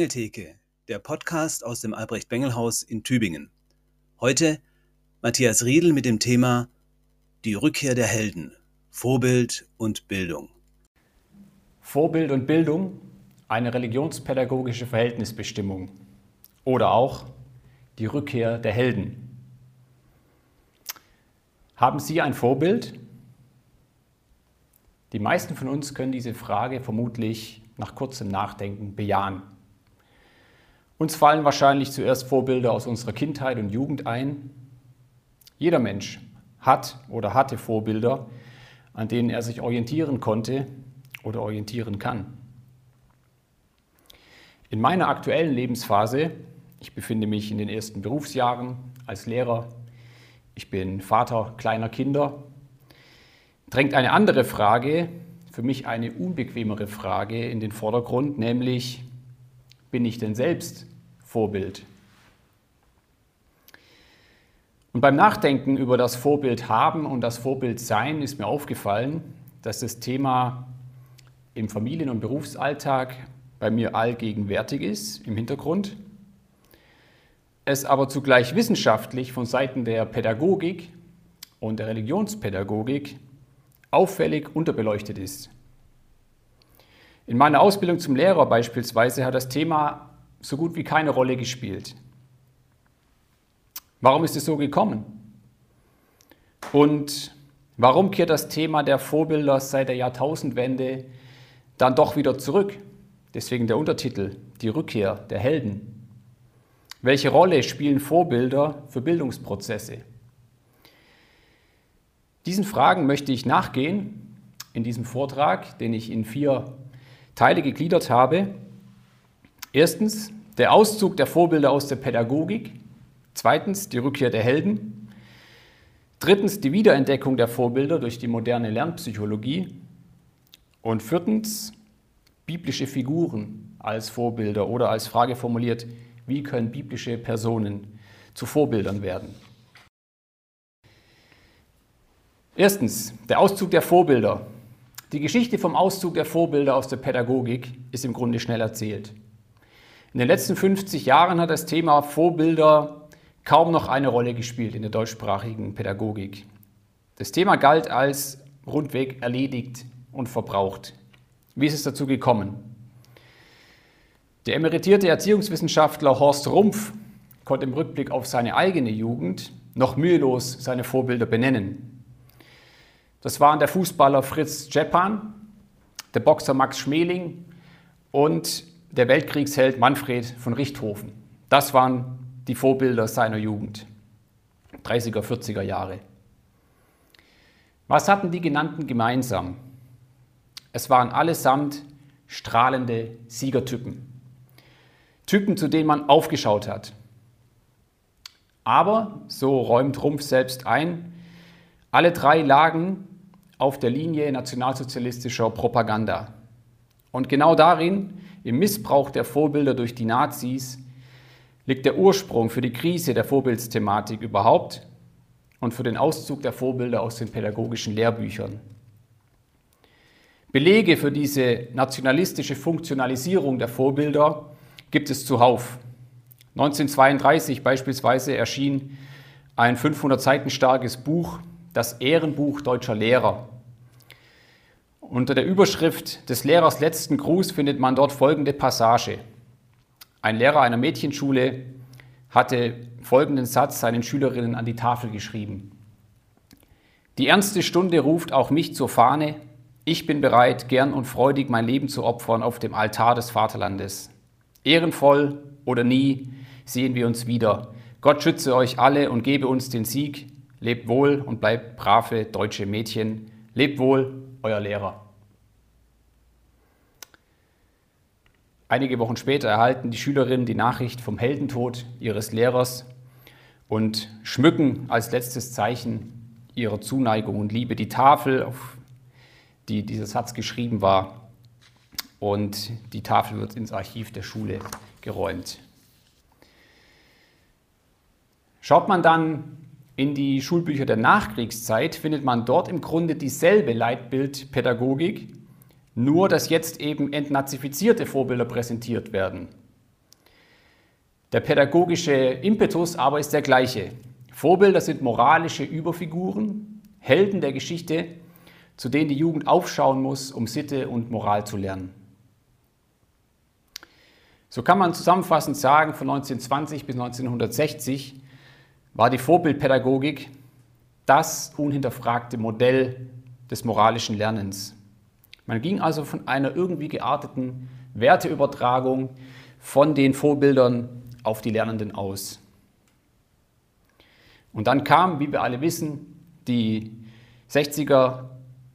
Bengeltheke, der Podcast aus dem Albrecht-Bengel-Haus in Tübingen. Heute Matthias Riedel mit dem Thema Die Rückkehr der Helden, Vorbild und Bildung. Vorbild und Bildung, eine religionspädagogische Verhältnisbestimmung oder auch die Rückkehr der Helden. Haben Sie ein Vorbild? Die meisten von uns können diese Frage vermutlich nach kurzem Nachdenken bejahen. Uns fallen wahrscheinlich zuerst Vorbilder aus unserer Kindheit und Jugend ein. Jeder Mensch hat oder hatte Vorbilder, an denen er sich orientieren konnte oder orientieren kann. In meiner aktuellen Lebensphase, ich befinde mich in den ersten Berufsjahren als Lehrer, ich bin Vater kleiner Kinder, drängt eine andere Frage, für mich eine unbequemere Frage in den Vordergrund, nämlich bin ich denn selbst Vorbild? Und beim Nachdenken über das Vorbild haben und das Vorbild sein ist mir aufgefallen, dass das Thema im Familien- und Berufsalltag bei mir allgegenwärtig ist, im Hintergrund. Es aber zugleich wissenschaftlich von Seiten der Pädagogik und der Religionspädagogik auffällig unterbeleuchtet ist. In meiner Ausbildung zum Lehrer beispielsweise hat das Thema so gut wie keine Rolle gespielt. Warum ist es so gekommen? Und warum kehrt das Thema der Vorbilder seit der Jahrtausendwende dann doch wieder zurück? Deswegen der Untertitel, die Rückkehr der Helden. Welche Rolle spielen Vorbilder für Bildungsprozesse? Diesen Fragen möchte ich nachgehen in diesem Vortrag, den ich in vier Teile gegliedert habe. Erstens der Auszug der Vorbilder aus der Pädagogik. Zweitens die Rückkehr der Helden. Drittens die Wiederentdeckung der Vorbilder durch die moderne Lernpsychologie. Und viertens biblische Figuren als Vorbilder oder als Frage formuliert, wie können biblische Personen zu Vorbildern werden. Erstens, der Auszug der Vorbilder. Die Geschichte vom Auszug der Vorbilder aus der Pädagogik ist im Grunde schnell erzählt. In den letzten 50 Jahren hat das Thema Vorbilder kaum noch eine Rolle gespielt in der deutschsprachigen Pädagogik. Das Thema galt als rundweg erledigt und verbraucht. Wie ist es dazu gekommen? Der emeritierte Erziehungswissenschaftler Horst Rumpf konnte im Rückblick auf seine eigene Jugend noch mühelos seine Vorbilder benennen. Das waren der Fußballer Fritz Czeppan, der Boxer Max Schmeling und der Weltkriegsheld Manfred von Richthofen. Das waren die Vorbilder seiner Jugend, 30er, 40er Jahre. Was hatten die genannten gemeinsam? Es waren allesamt strahlende Siegertypen. Typen, zu denen man aufgeschaut hat. Aber, so räumt Rumpf selbst ein, alle drei lagen auf der Linie nationalsozialistischer Propaganda. Und genau darin, im Missbrauch der Vorbilder durch die Nazis, liegt der Ursprung für die Krise der Vorbildsthematik überhaupt und für den Auszug der Vorbilder aus den pädagogischen Lehrbüchern. Belege für diese nationalistische Funktionalisierung der Vorbilder gibt es zuhauf. 1932 beispielsweise erschien ein 500 Seiten starkes Buch das Ehrenbuch deutscher Lehrer. Unter der Überschrift des Lehrers letzten Gruß findet man dort folgende Passage. Ein Lehrer einer Mädchenschule hatte folgenden Satz seinen Schülerinnen an die Tafel geschrieben. Die ernste Stunde ruft auch mich zur Fahne. Ich bin bereit, gern und freudig mein Leben zu opfern auf dem Altar des Vaterlandes. Ehrenvoll oder nie sehen wir uns wieder. Gott schütze euch alle und gebe uns den Sieg. Lebt wohl und bleibt brave deutsche Mädchen. Lebt wohl, euer Lehrer. Einige Wochen später erhalten die Schülerinnen die Nachricht vom Heldentod ihres Lehrers und schmücken als letztes Zeichen ihrer Zuneigung und Liebe die Tafel, auf die dieser Satz geschrieben war. Und die Tafel wird ins Archiv der Schule geräumt. Schaut man dann in die Schulbücher der Nachkriegszeit findet man dort im Grunde dieselbe Leitbildpädagogik, nur dass jetzt eben entnazifizierte Vorbilder präsentiert werden. Der pädagogische Impetus aber ist der gleiche. Vorbilder sind moralische Überfiguren, Helden der Geschichte, zu denen die Jugend aufschauen muss, um Sitte und Moral zu lernen. So kann man zusammenfassend sagen, von 1920 bis 1960 war die Vorbildpädagogik das unhinterfragte Modell des moralischen Lernens. Man ging also von einer irgendwie gearteten Werteübertragung von den Vorbildern auf die Lernenden aus. Und dann kam, wie wir alle wissen, die 60er,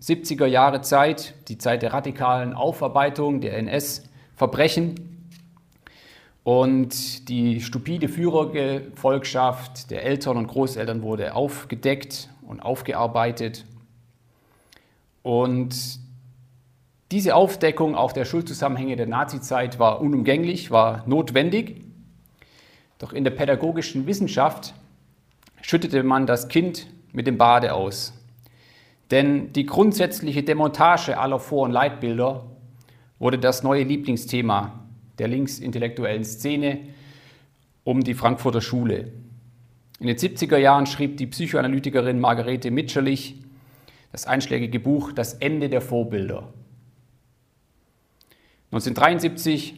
70er Jahre Zeit, die Zeit der radikalen Aufarbeitung der NS-Verbrechen und die stupide Führergefolgschaft der Eltern und Großeltern wurde aufgedeckt und aufgearbeitet. Und diese Aufdeckung auch der Schuldzusammenhänge der Nazizeit war unumgänglich, war notwendig. Doch in der pädagogischen Wissenschaft schüttete man das Kind mit dem Bade aus. Denn die grundsätzliche Demontage aller Vor- und Leitbilder wurde das neue Lieblingsthema der linksintellektuellen Szene um die Frankfurter Schule. In den 70er Jahren schrieb die Psychoanalytikerin Margarete Mitscherlich das einschlägige Buch Das Ende der Vorbilder. 1973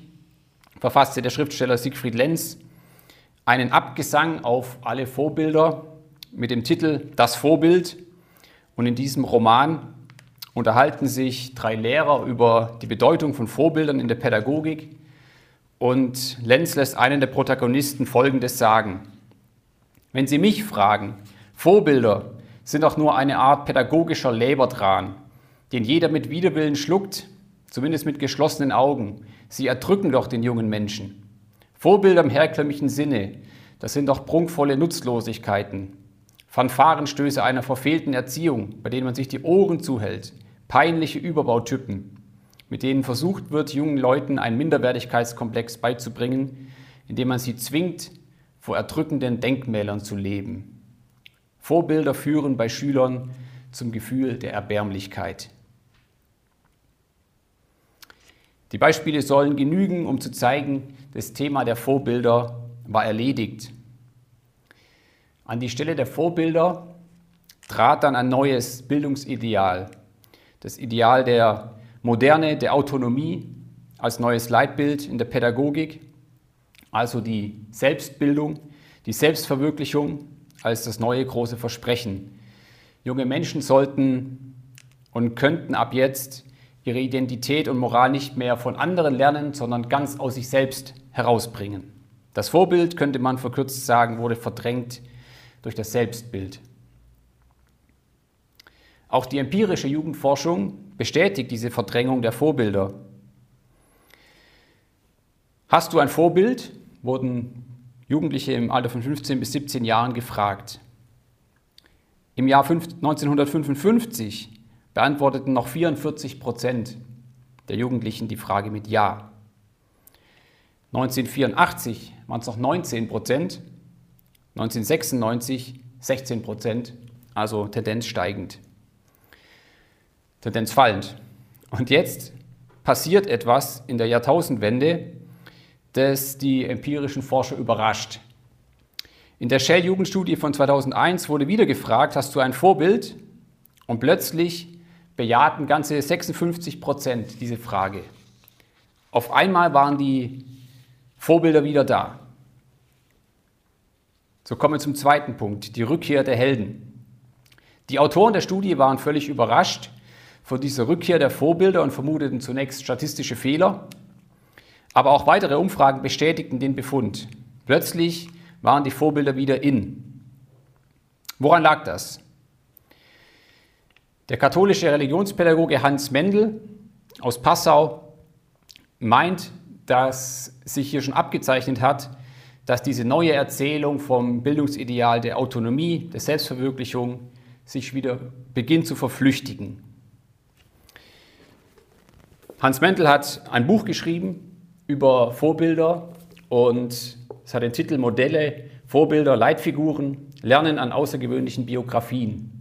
verfasste der Schriftsteller Siegfried Lenz einen Abgesang auf alle Vorbilder mit dem Titel Das Vorbild. Und in diesem Roman unterhalten sich drei Lehrer über die Bedeutung von Vorbildern in der Pädagogik und Lenz lässt einen der Protagonisten Folgendes sagen. Wenn Sie mich fragen, Vorbilder sind doch nur eine Art pädagogischer Lebertran, den jeder mit Widerwillen schluckt, zumindest mit geschlossenen Augen. Sie erdrücken doch den jungen Menschen. Vorbilder im herkömmlichen Sinne, das sind doch prunkvolle Nutzlosigkeiten. Fanfarenstöße einer verfehlten Erziehung, bei denen man sich die Ohren zuhält, peinliche Überbautypen, mit denen versucht wird, jungen Leuten einen Minderwertigkeitskomplex beizubringen, indem man sie zwingt, vor erdrückenden Denkmälern zu leben. Vorbilder führen bei Schülern zum Gefühl der Erbärmlichkeit. Die Beispiele sollen genügen, um zu zeigen, das Thema der Vorbilder war erledigt. An die Stelle der Vorbilder trat dann ein neues Bildungsideal, das Ideal der Moderne der Autonomie als neues Leitbild in der Pädagogik, also die Selbstbildung, die Selbstverwirklichung als das neue große Versprechen. Junge Menschen sollten und könnten ab jetzt ihre Identität und Moral nicht mehr von anderen lernen, sondern ganz aus sich selbst herausbringen. Das Vorbild, könnte man verkürzt sagen, wurde verdrängt durch das Selbstbild. Auch die empirische Jugendforschung bestätigt diese Verdrängung der Vorbilder. Hast du ein Vorbild? wurden Jugendliche im Alter von 15 bis 17 Jahren gefragt. Im Jahr 1955 beantworteten noch 44 Prozent der Jugendlichen die Frage mit Ja. 1984 waren es noch 19 Prozent, 1996 16 Prozent, also Tendenz steigend. Tendenz fallend. Und jetzt passiert etwas in der Jahrtausendwende, das die empirischen Forscher überrascht. In der Shell-Jugendstudie von 2001 wurde wieder gefragt, hast du ein Vorbild? Und plötzlich bejahten ganze 56 Prozent diese Frage. Auf einmal waren die Vorbilder wieder da. So kommen wir zum zweiten Punkt, die Rückkehr der Helden. Die Autoren der Studie waren völlig überrascht, vor dieser Rückkehr der Vorbilder und vermuteten zunächst statistische Fehler. Aber auch weitere Umfragen bestätigten den Befund. Plötzlich waren die Vorbilder wieder in. Woran lag das? Der katholische Religionspädagoge Hans Mendel aus Passau meint, dass sich hier schon abgezeichnet hat, dass diese neue Erzählung vom Bildungsideal der Autonomie, der Selbstverwirklichung sich wieder beginnt zu verflüchtigen. Hans Mendel hat ein Buch geschrieben über Vorbilder und es hat den Titel Modelle, Vorbilder, Leitfiguren, Lernen an außergewöhnlichen Biografien.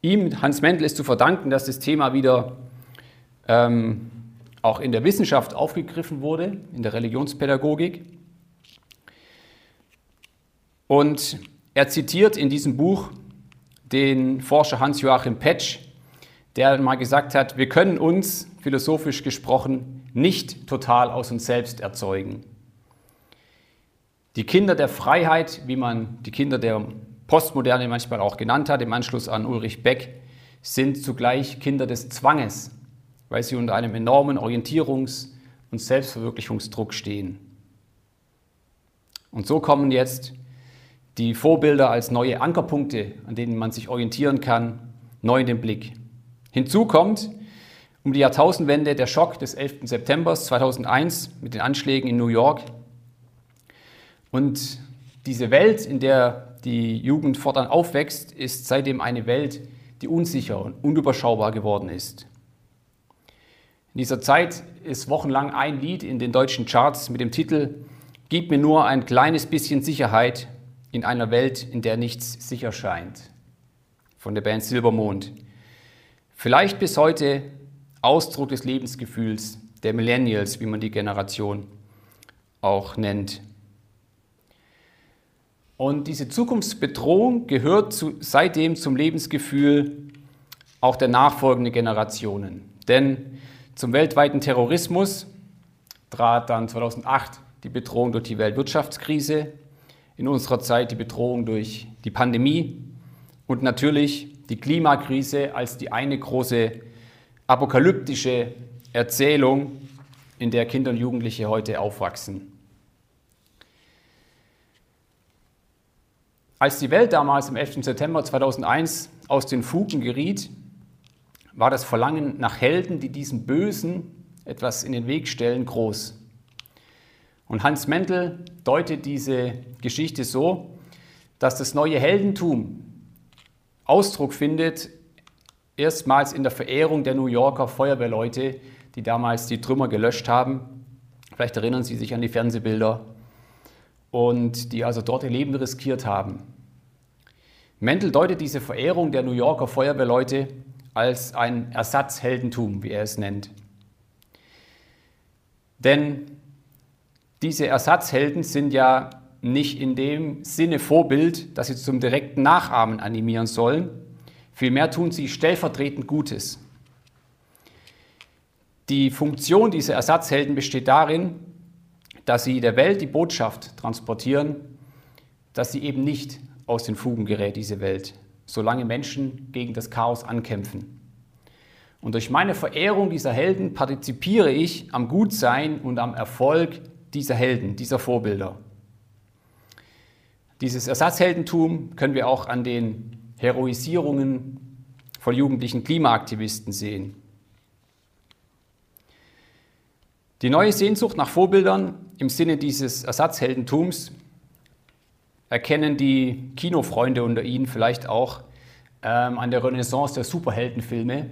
Ihm, Hans Mendel, ist zu verdanken, dass das Thema wieder ähm, auch in der Wissenschaft aufgegriffen wurde, in der Religionspädagogik. Und er zitiert in diesem Buch den Forscher Hans-Joachim Petsch, der mal gesagt hat, wir können uns, philosophisch gesprochen, nicht total aus uns selbst erzeugen. Die Kinder der Freiheit, wie man die Kinder der Postmoderne manchmal auch genannt hat, im Anschluss an Ulrich Beck, sind zugleich Kinder des Zwanges, weil sie unter einem enormen Orientierungs- und Selbstverwirklichungsdruck stehen. Und so kommen jetzt die Vorbilder als neue Ankerpunkte, an denen man sich orientieren kann, neu in den Blick. Hinzu kommt um die Jahrtausendwende der Schock des 11. September 2001 mit den Anschlägen in New York. Und diese Welt, in der die Jugend fortan aufwächst, ist seitdem eine Welt, die unsicher und unüberschaubar geworden ist. In dieser Zeit ist wochenlang ein Lied in den deutschen Charts mit dem Titel Gib mir nur ein kleines bisschen Sicherheit in einer Welt, in der nichts sicher scheint. Von der Band Silbermond. Vielleicht bis heute Ausdruck des Lebensgefühls der Millennials, wie man die Generation auch nennt. Und diese Zukunftsbedrohung gehört zu, seitdem zum Lebensgefühl auch der nachfolgenden Generationen. Denn zum weltweiten Terrorismus trat dann 2008 die Bedrohung durch die Weltwirtschaftskrise, in unserer Zeit die Bedrohung durch die Pandemie und natürlich die Klimakrise als die eine große apokalyptische Erzählung, in der Kinder und Jugendliche heute aufwachsen. Als die Welt damals im 11. September 2001 aus den Fugen geriet, war das Verlangen nach Helden, die diesem Bösen etwas in den Weg stellen, groß. Und Hans Mendel deutet diese Geschichte so, dass das neue Heldentum Ausdruck findet, erstmals in der Verehrung der New Yorker Feuerwehrleute, die damals die Trümmer gelöscht haben. Vielleicht erinnern Sie sich an die Fernsehbilder und die also dort ihr Leben riskiert haben. Mendel deutet diese Verehrung der New Yorker Feuerwehrleute als ein Ersatzheldentum, wie er es nennt. Denn diese Ersatzhelden sind ja nicht in dem Sinne Vorbild, dass sie zum direkten Nachahmen animieren sollen. Vielmehr tun sie stellvertretend Gutes. Die Funktion dieser Ersatzhelden besteht darin, dass sie der Welt die Botschaft transportieren, dass sie eben nicht aus den Fugen gerät, diese Welt, solange Menschen gegen das Chaos ankämpfen. Und durch meine Verehrung dieser Helden partizipiere ich am Gutsein und am Erfolg dieser Helden, dieser Vorbilder. Dieses Ersatzheldentum können wir auch an den Heroisierungen von jugendlichen Klimaaktivisten sehen. Die neue Sehnsucht nach Vorbildern im Sinne dieses Ersatzheldentums erkennen die Kinofreunde unter Ihnen vielleicht auch ähm, an der Renaissance der Superheldenfilme,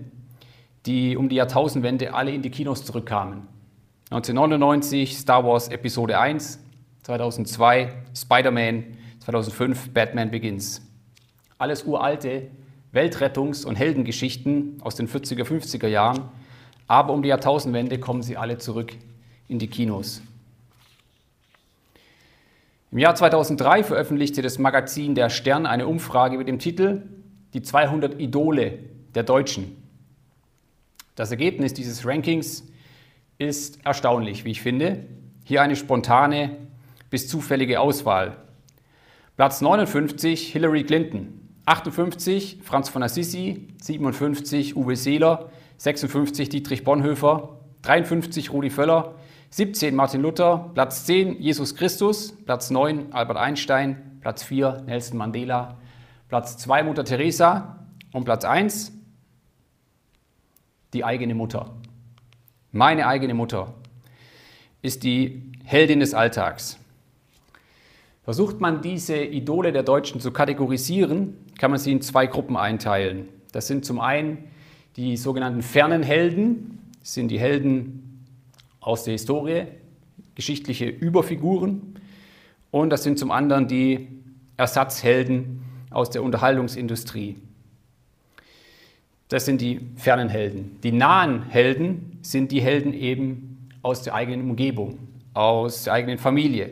die um die Jahrtausendwende alle in die Kinos zurückkamen. 1999 Star Wars Episode 1, 2002 Spider-Man, 2005 Batman Begins. Alles uralte Weltrettungs- und Heldengeschichten aus den 40er, 50er Jahren, aber um die Jahrtausendwende kommen sie alle zurück in die Kinos. Im Jahr 2003 veröffentlichte das Magazin Der Stern eine Umfrage mit dem Titel Die 200 Idole der Deutschen. Das Ergebnis dieses Rankings ist erstaunlich, wie ich finde. Hier eine spontane bis zufällige Auswahl. Platz 59 Hillary Clinton, 58 Franz von Assisi, 57 Uwe Seeler, 56 Dietrich Bonhoeffer, 53 Rudi Völler, 17 Martin Luther, Platz 10 Jesus Christus, Platz 9 Albert Einstein, Platz 4 Nelson Mandela, Platz 2 Mutter Teresa und Platz 1 die eigene Mutter. Meine eigene Mutter ist die Heldin des Alltags. Versucht man diese Idole der Deutschen zu kategorisieren, kann man sie in zwei Gruppen einteilen. Das sind zum einen die sogenannten fernen Helden, sind die Helden aus der Historie, geschichtliche Überfiguren. Und das sind zum anderen die Ersatzhelden aus der Unterhaltungsindustrie. Das sind die fernen Helden. Die nahen Helden sind die Helden eben aus der eigenen Umgebung, aus der eigenen Familie.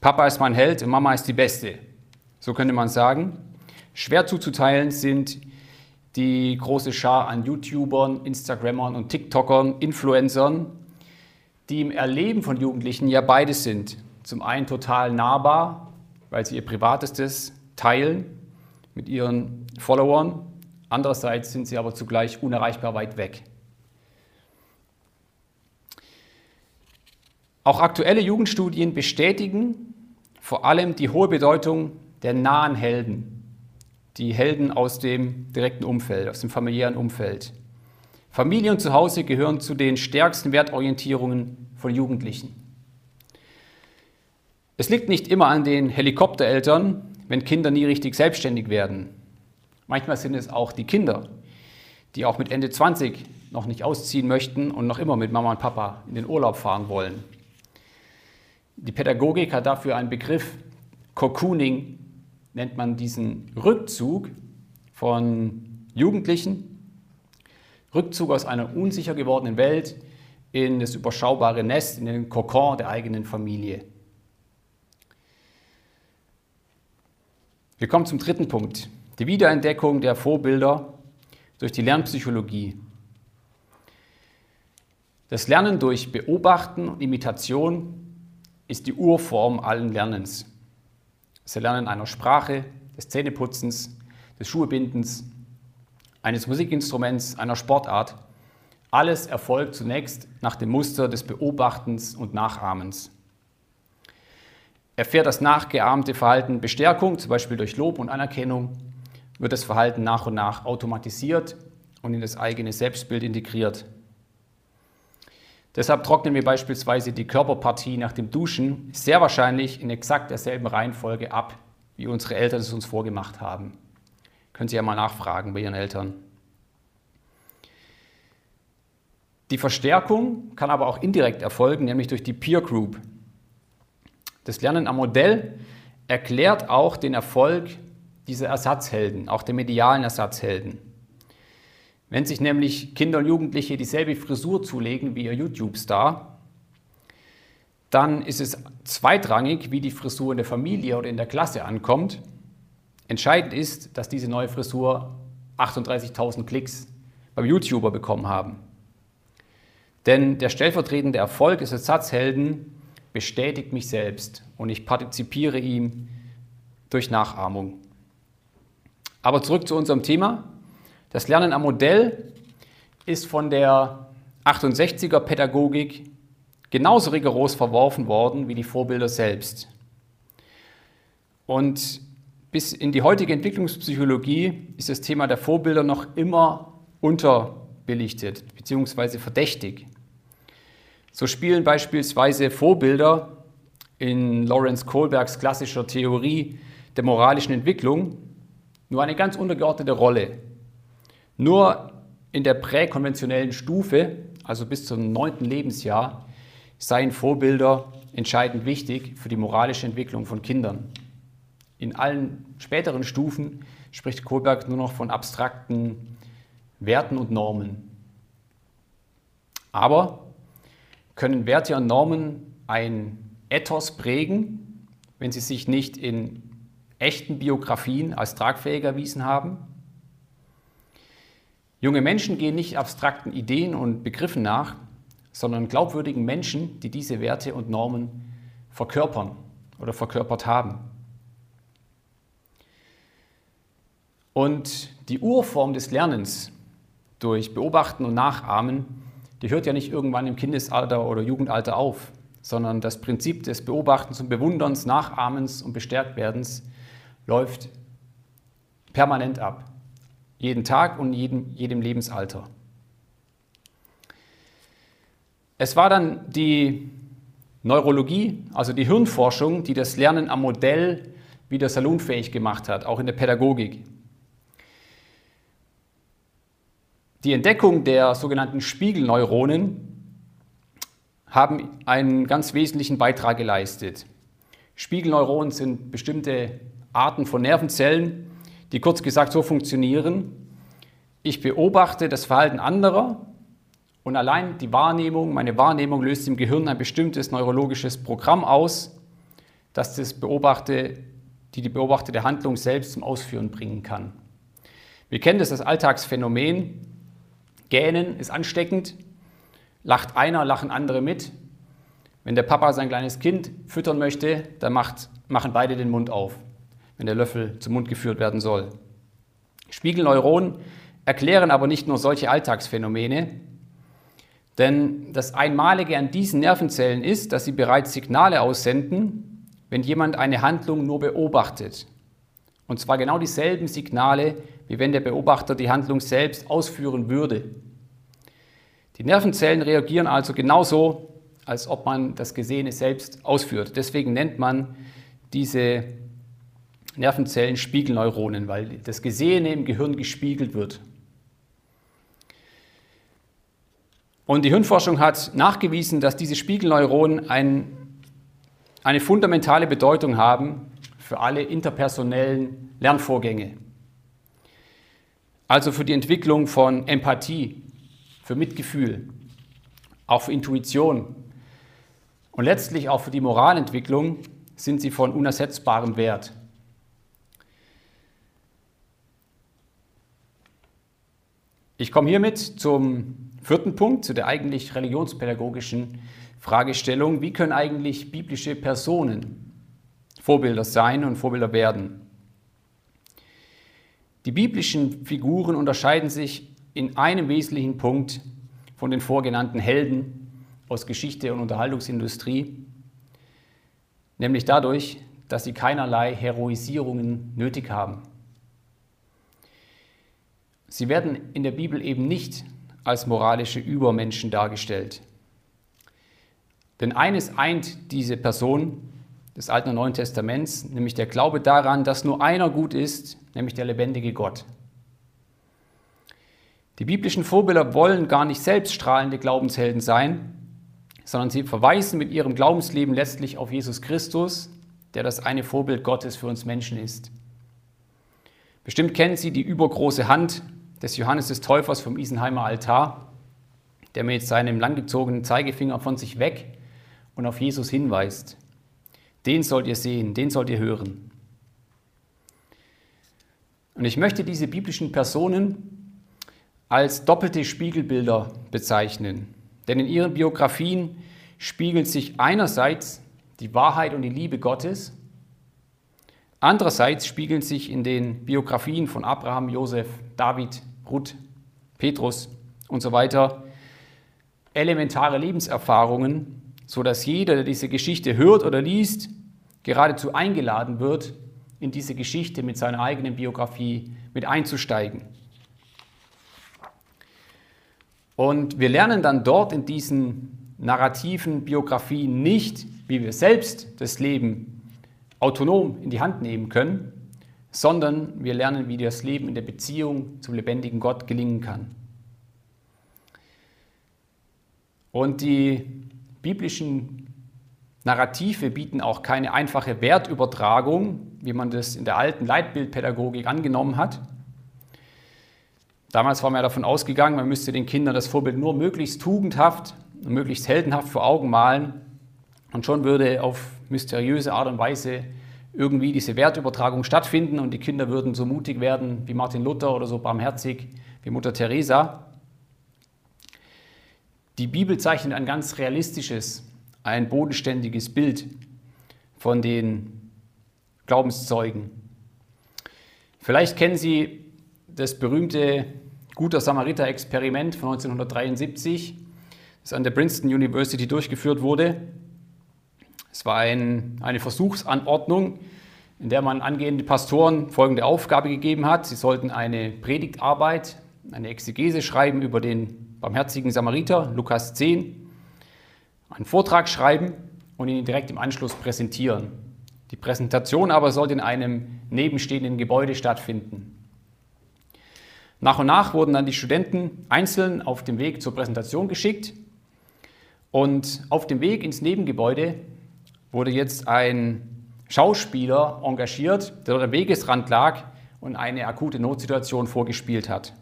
Papa ist mein Held und Mama ist die Beste. so könnte man sagen. Schwer zuzuteilen sind die große Schar an YouTubern, Instagrammern und TikTokern, Influencern, die im Erleben von Jugendlichen ja beides sind. Zum einen total nahbar, weil sie ihr Privatestes teilen mit ihren Followern. Andererseits sind sie aber zugleich unerreichbar weit weg. Auch aktuelle Jugendstudien bestätigen vor allem die hohe Bedeutung der nahen Helden, die Helden aus dem direkten Umfeld, aus dem familiären Umfeld. Familie und Zuhause gehören zu den stärksten Wertorientierungen von Jugendlichen. Es liegt nicht immer an den Helikoptereltern, wenn Kinder nie richtig selbstständig werden. Manchmal sind es auch die Kinder, die auch mit Ende 20 noch nicht ausziehen möchten und noch immer mit Mama und Papa in den Urlaub fahren wollen. Die Pädagogik hat dafür einen Begriff, Cocooning nennt man diesen Rückzug von Jugendlichen, Rückzug aus einer unsicher gewordenen Welt in das überschaubare Nest, in den Kokon der eigenen Familie. Wir kommen zum dritten Punkt, die Wiederentdeckung der Vorbilder durch die Lernpsychologie. Das Lernen durch Beobachten und Imitation ist die Urform allen Lernens. Das Erlernen einer Sprache, des Zähneputzens, des Schuhebindens, eines Musikinstruments, einer Sportart. Alles erfolgt zunächst nach dem Muster des Beobachtens und Nachahmens. Erfährt das nachgeahmte Verhalten Bestärkung, zum Beispiel durch Lob und Anerkennung, wird das Verhalten nach und nach automatisiert und in das eigene Selbstbild integriert. Deshalb trocknen wir beispielsweise die Körperpartie nach dem Duschen sehr wahrscheinlich in exakt derselben Reihenfolge ab, wie unsere Eltern es uns vorgemacht haben. Können Sie ja mal nachfragen bei Ihren Eltern. Die Verstärkung kann aber auch indirekt erfolgen, nämlich durch die Peer Group. Das Lernen am Modell erklärt auch den Erfolg dieser Ersatzhelden, auch der medialen Ersatzhelden. Wenn sich nämlich Kinder und Jugendliche dieselbe Frisur zulegen wie ihr YouTube-Star, dann ist es zweitrangig, wie die Frisur in der Familie oder in der Klasse ankommt. Entscheidend ist, dass diese neue Frisur 38.000 Klicks beim YouTuber bekommen haben. Denn der stellvertretende Erfolg des Ersatzhelden bestätigt mich selbst und ich partizipiere ihm durch Nachahmung. Aber zurück zu unserem Thema. Das Lernen am Modell ist von der 68er Pädagogik genauso rigoros verworfen worden wie die Vorbilder selbst. Und bis in die heutige Entwicklungspsychologie ist das Thema der Vorbilder noch immer unterbelichtet bzw. verdächtig. So spielen beispielsweise Vorbilder in Lawrence Kohlbergs klassischer Theorie der moralischen Entwicklung nur eine ganz untergeordnete Rolle. Nur in der präkonventionellen Stufe, also bis zum neunten Lebensjahr, seien Vorbilder entscheidend wichtig für die moralische Entwicklung von Kindern. In allen späteren Stufen spricht Kohlberg nur noch von abstrakten Werten und Normen. Aber können Werte und Normen ein Ethos prägen, wenn sie sich nicht in echten Biografien als tragfähig erwiesen haben? Junge Menschen gehen nicht abstrakten Ideen und Begriffen nach, sondern glaubwürdigen Menschen, die diese Werte und Normen verkörpern oder verkörpert haben. Und die Urform des Lernens durch Beobachten und Nachahmen, die hört ja nicht irgendwann im Kindesalter oder Jugendalter auf, sondern das Prinzip des Beobachtens und Bewunderns, Nachahmens und Bestärktwerdens läuft permanent ab. Jeden Tag und jedem, jedem Lebensalter. Es war dann die Neurologie, also die Hirnforschung, die das Lernen am Modell wieder salonfähig gemacht hat, auch in der Pädagogik. Die Entdeckung der sogenannten Spiegelneuronen haben einen ganz wesentlichen Beitrag geleistet. Spiegelneuronen sind bestimmte Arten von Nervenzellen, die kurz gesagt so funktionieren. Ich beobachte das Verhalten anderer und allein die Wahrnehmung, meine Wahrnehmung löst im Gehirn ein bestimmtes neurologisches Programm aus, das das Beobachte die die beobachtete Handlung selbst zum Ausführen bringen kann. Wir kennen das als Alltagsphänomen. Gähnen ist ansteckend. Lacht einer, lachen andere mit. Wenn der Papa sein kleines Kind füttern möchte, dann macht, machen beide den Mund auf, wenn der Löffel zum Mund geführt werden soll. Spiegelneuronen erklären aber nicht nur solche Alltagsphänomene, denn das Einmalige an diesen Nervenzellen ist, dass sie bereits Signale aussenden, wenn jemand eine Handlung nur beobachtet. Und zwar genau dieselben Signale, wie wenn der Beobachter die Handlung selbst ausführen würde. Die Nervenzellen reagieren also genauso, als ob man das Gesehene selbst ausführt. Deswegen nennt man diese Nervenzellen Spiegelneuronen, weil das Gesehene im Gehirn gespiegelt wird. Und die Hirnforschung hat nachgewiesen, dass diese Spiegelneuronen ein, eine fundamentale Bedeutung haben für alle interpersonellen Lernvorgänge. Also für die Entwicklung von Empathie, für Mitgefühl, auch für Intuition und letztlich auch für die Moralentwicklung sind sie von unersetzbarem Wert. Ich komme hiermit zum vierten Punkt, zu der eigentlich religionspädagogischen Fragestellung. Wie können eigentlich biblische Personen Vorbilder sein und Vorbilder werden? Die biblischen Figuren unterscheiden sich in einem wesentlichen Punkt von den vorgenannten Helden aus Geschichte und Unterhaltungsindustrie, nämlich dadurch, dass sie keinerlei Heroisierungen nötig haben. Sie werden in der Bibel eben nicht als moralische Übermenschen dargestellt. Denn eines eint diese Person des Alten und Neuen Testaments, nämlich der Glaube daran, dass nur einer gut ist, nämlich der lebendige Gott. Die biblischen Vorbilder wollen gar nicht selbst strahlende Glaubenshelden sein, sondern sie verweisen mit ihrem Glaubensleben letztlich auf Jesus Christus, der das eine Vorbild Gottes für uns Menschen ist. Bestimmt kennen Sie die übergroße Hand des Johannes des Täufers vom Isenheimer Altar, der mit seinem langgezogenen Zeigefinger von sich weg und auf Jesus hinweist. Den sollt ihr sehen, den sollt ihr hören. Und ich möchte diese biblischen Personen als doppelte Spiegelbilder bezeichnen. Denn in ihren Biografien spiegelt sich einerseits die Wahrheit und die Liebe Gottes, andererseits spiegeln sich in den Biografien von Abraham, Josef, David, Ruth, Petrus und so weiter elementare Lebenserfahrungen, sodass jeder, der diese Geschichte hört oder liest, geradezu eingeladen wird, in diese Geschichte mit seiner eigenen Biografie mit einzusteigen. Und wir lernen dann dort in diesen narrativen Biografien nicht, wie wir selbst das Leben autonom in die Hand nehmen können, sondern wir lernen, wie das Leben in der Beziehung zum lebendigen Gott gelingen kann. Und die biblischen Narrative bieten auch keine einfache Wertübertragung, wie man das in der alten Leitbildpädagogik angenommen hat. Damals war man ja davon ausgegangen, man müsste den Kindern das Vorbild nur möglichst tugendhaft und möglichst heldenhaft vor Augen malen und schon würde auf mysteriöse Art und Weise irgendwie diese Wertübertragung stattfinden und die Kinder würden so mutig werden wie Martin Luther oder so barmherzig wie Mutter Teresa. Die Bibel zeichnet ein ganz realistisches, ein bodenständiges Bild von den Glaubenszeugen. Vielleicht kennen Sie das berühmte Guter Samariter-Experiment von 1973, das an der Princeton University durchgeführt wurde. Es war ein, eine Versuchsanordnung, in der man angehende Pastoren folgende Aufgabe gegeben hat. Sie sollten eine Predigtarbeit, eine Exegese schreiben über den barmherzigen Samariter, Lukas 10, einen Vortrag schreiben und ihn direkt im Anschluss präsentieren. Die Präsentation aber sollte in einem nebenstehenden Gebäude stattfinden. Nach und nach wurden dann die Studenten einzeln auf dem Weg zur Präsentation geschickt und auf dem Weg ins Nebengebäude wurde jetzt ein Schauspieler engagiert, der dort am Wegesrand lag und eine akute Notsituation vorgespielt hat.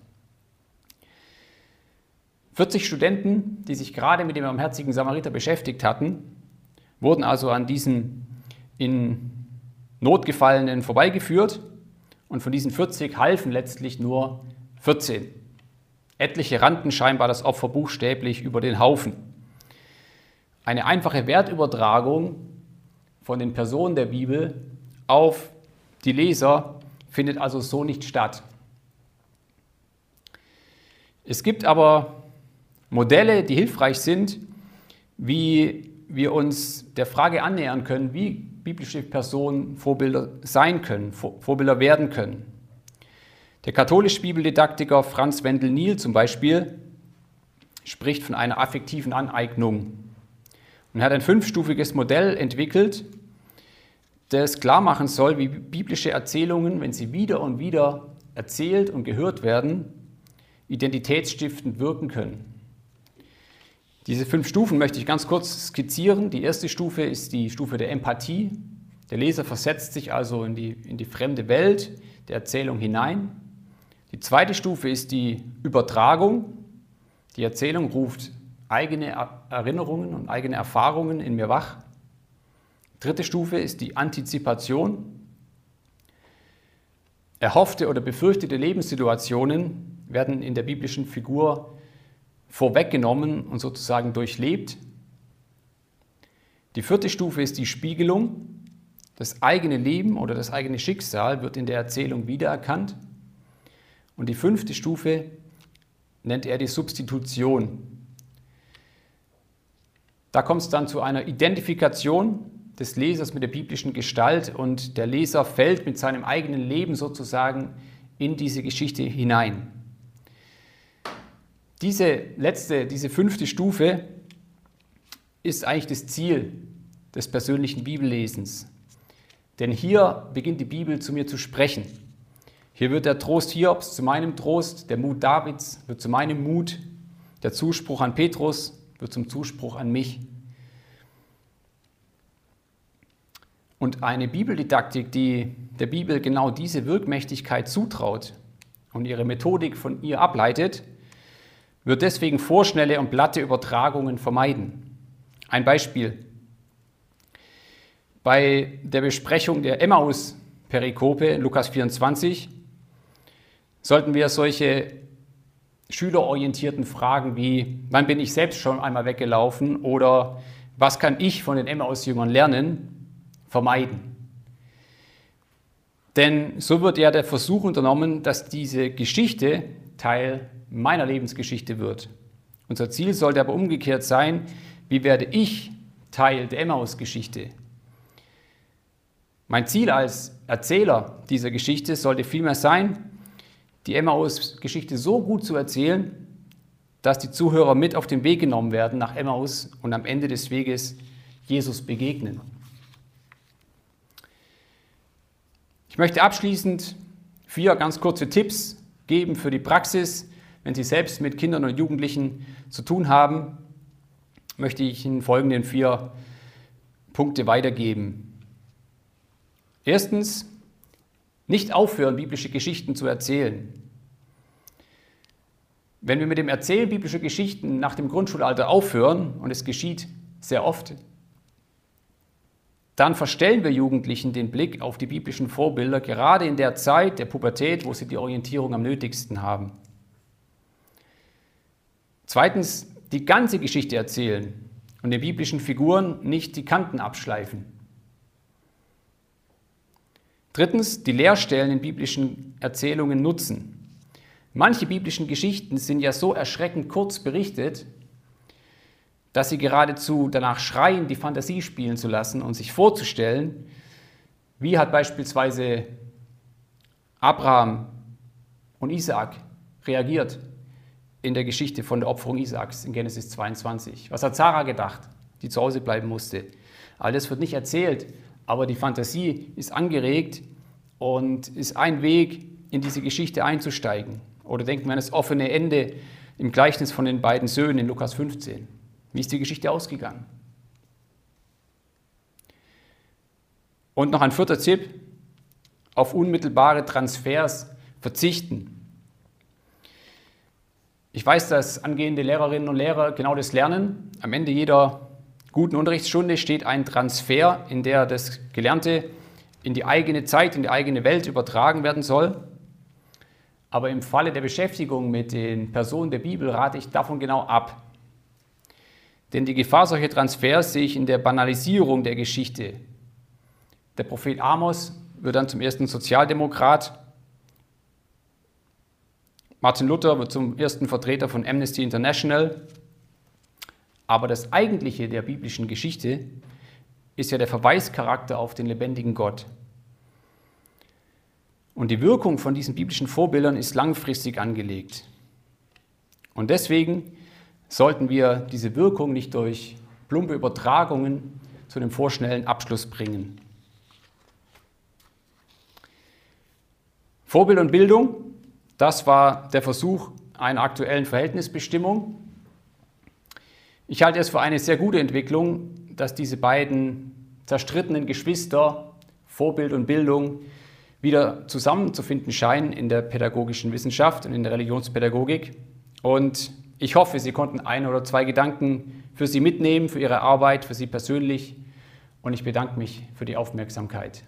40 Studenten, die sich gerade mit dem barmherzigen Samariter beschäftigt hatten, wurden also an diesem in Notgefallenen vorbeigeführt und von diesen 40 halfen letztlich nur 14. Etliche rannten scheinbar das Opfer buchstäblich über den Haufen. Eine einfache Wertübertragung von den Personen der Bibel auf die Leser findet also so nicht statt. Es gibt aber Modelle, die hilfreich sind, wie wir uns der Frage annähern können, wie biblische Personen Vorbilder sein können, Vorbilder werden können. Der katholische Bibeldidaktiker Franz Wendel Niel zum Beispiel spricht von einer affektiven Aneignung und hat ein fünfstufiges Modell entwickelt, das klar machen soll, wie biblische Erzählungen, wenn sie wieder und wieder erzählt und gehört werden, identitätsstiftend wirken können. Diese fünf Stufen möchte ich ganz kurz skizzieren. Die erste Stufe ist die Stufe der Empathie. Der Leser versetzt sich also in die, in die fremde Welt der Erzählung hinein. Die zweite Stufe ist die Übertragung. Die Erzählung ruft eigene Erinnerungen und eigene Erfahrungen in mir wach. Dritte Stufe ist die Antizipation. Erhoffte oder befürchtete Lebenssituationen werden in der biblischen Figur vorweggenommen und sozusagen durchlebt. Die vierte Stufe ist die Spiegelung. Das eigene Leben oder das eigene Schicksal wird in der Erzählung wiedererkannt. Und die fünfte Stufe nennt er die Substitution. Da kommt es dann zu einer Identifikation des Lesers mit der biblischen Gestalt und der Leser fällt mit seinem eigenen Leben sozusagen in diese Geschichte hinein. Diese letzte, diese fünfte Stufe ist eigentlich das Ziel des persönlichen Bibellesens. Denn hier beginnt die Bibel zu mir zu sprechen. Hier wird der Trost Hiobs zu meinem Trost, der Mut Davids wird zu meinem Mut, der Zuspruch an Petrus wird zum Zuspruch an mich. Und eine Bibeldidaktik, die der Bibel genau diese Wirkmächtigkeit zutraut und ihre Methodik von ihr ableitet, wird deswegen vorschnelle und platte Übertragungen vermeiden. Ein Beispiel. Bei der Besprechung der Emmaus-Perikope in Lukas 24 sollten wir solche schülerorientierten Fragen wie, wann bin ich selbst schon einmal weggelaufen oder was kann ich von den Emmaus-Jüngern lernen, vermeiden. Denn so wird ja der Versuch unternommen, dass diese Geschichte Teil meiner Lebensgeschichte wird. Unser Ziel sollte aber umgekehrt sein, wie werde ich Teil der Emmaus-Geschichte? Mein Ziel als Erzähler dieser Geschichte sollte vielmehr sein, die Emmaus-Geschichte so gut zu erzählen, dass die Zuhörer mit auf den Weg genommen werden nach Emmaus und am Ende des Weges Jesus begegnen. Ich möchte abschließend vier ganz kurze Tipps geben für die Praxis, wenn Sie selbst mit Kindern und Jugendlichen zu tun haben, möchte ich Ihnen folgenden vier Punkte weitergeben. Erstens, nicht aufhören, biblische Geschichten zu erzählen. Wenn wir mit dem Erzählen biblischer Geschichten nach dem Grundschulalter aufhören, und es geschieht sehr oft, dann verstellen wir Jugendlichen den Blick auf die biblischen Vorbilder, gerade in der Zeit der Pubertät, wo sie die Orientierung am nötigsten haben. Zweitens, die ganze Geschichte erzählen und den biblischen Figuren nicht die Kanten abschleifen. Drittens, die Leerstellen in biblischen Erzählungen nutzen. Manche biblischen Geschichten sind ja so erschreckend kurz berichtet, dass sie geradezu danach schreien, die Fantasie spielen zu lassen und sich vorzustellen, wie hat beispielsweise Abraham und Isaak reagiert in der Geschichte von der Opferung Isaaks in Genesis 22. Was hat Sarah gedacht, die zu Hause bleiben musste? All das wird nicht erzählt, aber die Fantasie ist angeregt und ist ein Weg, in diese Geschichte einzusteigen. Oder denken wir an das offene Ende im Gleichnis von den beiden Söhnen in Lukas 15. Wie ist die Geschichte ausgegangen? Und noch ein vierter Tipp, auf unmittelbare Transfers verzichten. Ich weiß, dass angehende Lehrerinnen und Lehrer genau das lernen. Am Ende jeder guten Unterrichtsstunde steht ein Transfer, in der das Gelernte in die eigene Zeit, in die eigene Welt übertragen werden soll. Aber im Falle der Beschäftigung mit den Personen der Bibel rate ich davon genau ab. Denn die Gefahr solcher Transfers sehe ich in der Banalisierung der Geschichte. Der Prophet Amos wird dann zum ersten Sozialdemokrat. Martin Luther wird zum ersten Vertreter von Amnesty International. Aber das Eigentliche der biblischen Geschichte ist ja der Verweischarakter auf den lebendigen Gott. Und die Wirkung von diesen biblischen Vorbildern ist langfristig angelegt. Und deswegen sollten wir diese Wirkung nicht durch plumpe Übertragungen zu einem vorschnellen Abschluss bringen. Vorbild und Bildung, das war der Versuch einer aktuellen Verhältnisbestimmung. Ich halte es für eine sehr gute Entwicklung, dass diese beiden zerstrittenen Geschwister, Vorbild und Bildung, wieder zusammenzufinden scheinen in der pädagogischen Wissenschaft und in der Religionspädagogik. Und ich hoffe, Sie konnten ein oder zwei Gedanken für Sie mitnehmen, für Ihre Arbeit, für Sie persönlich. Und ich bedanke mich für die Aufmerksamkeit.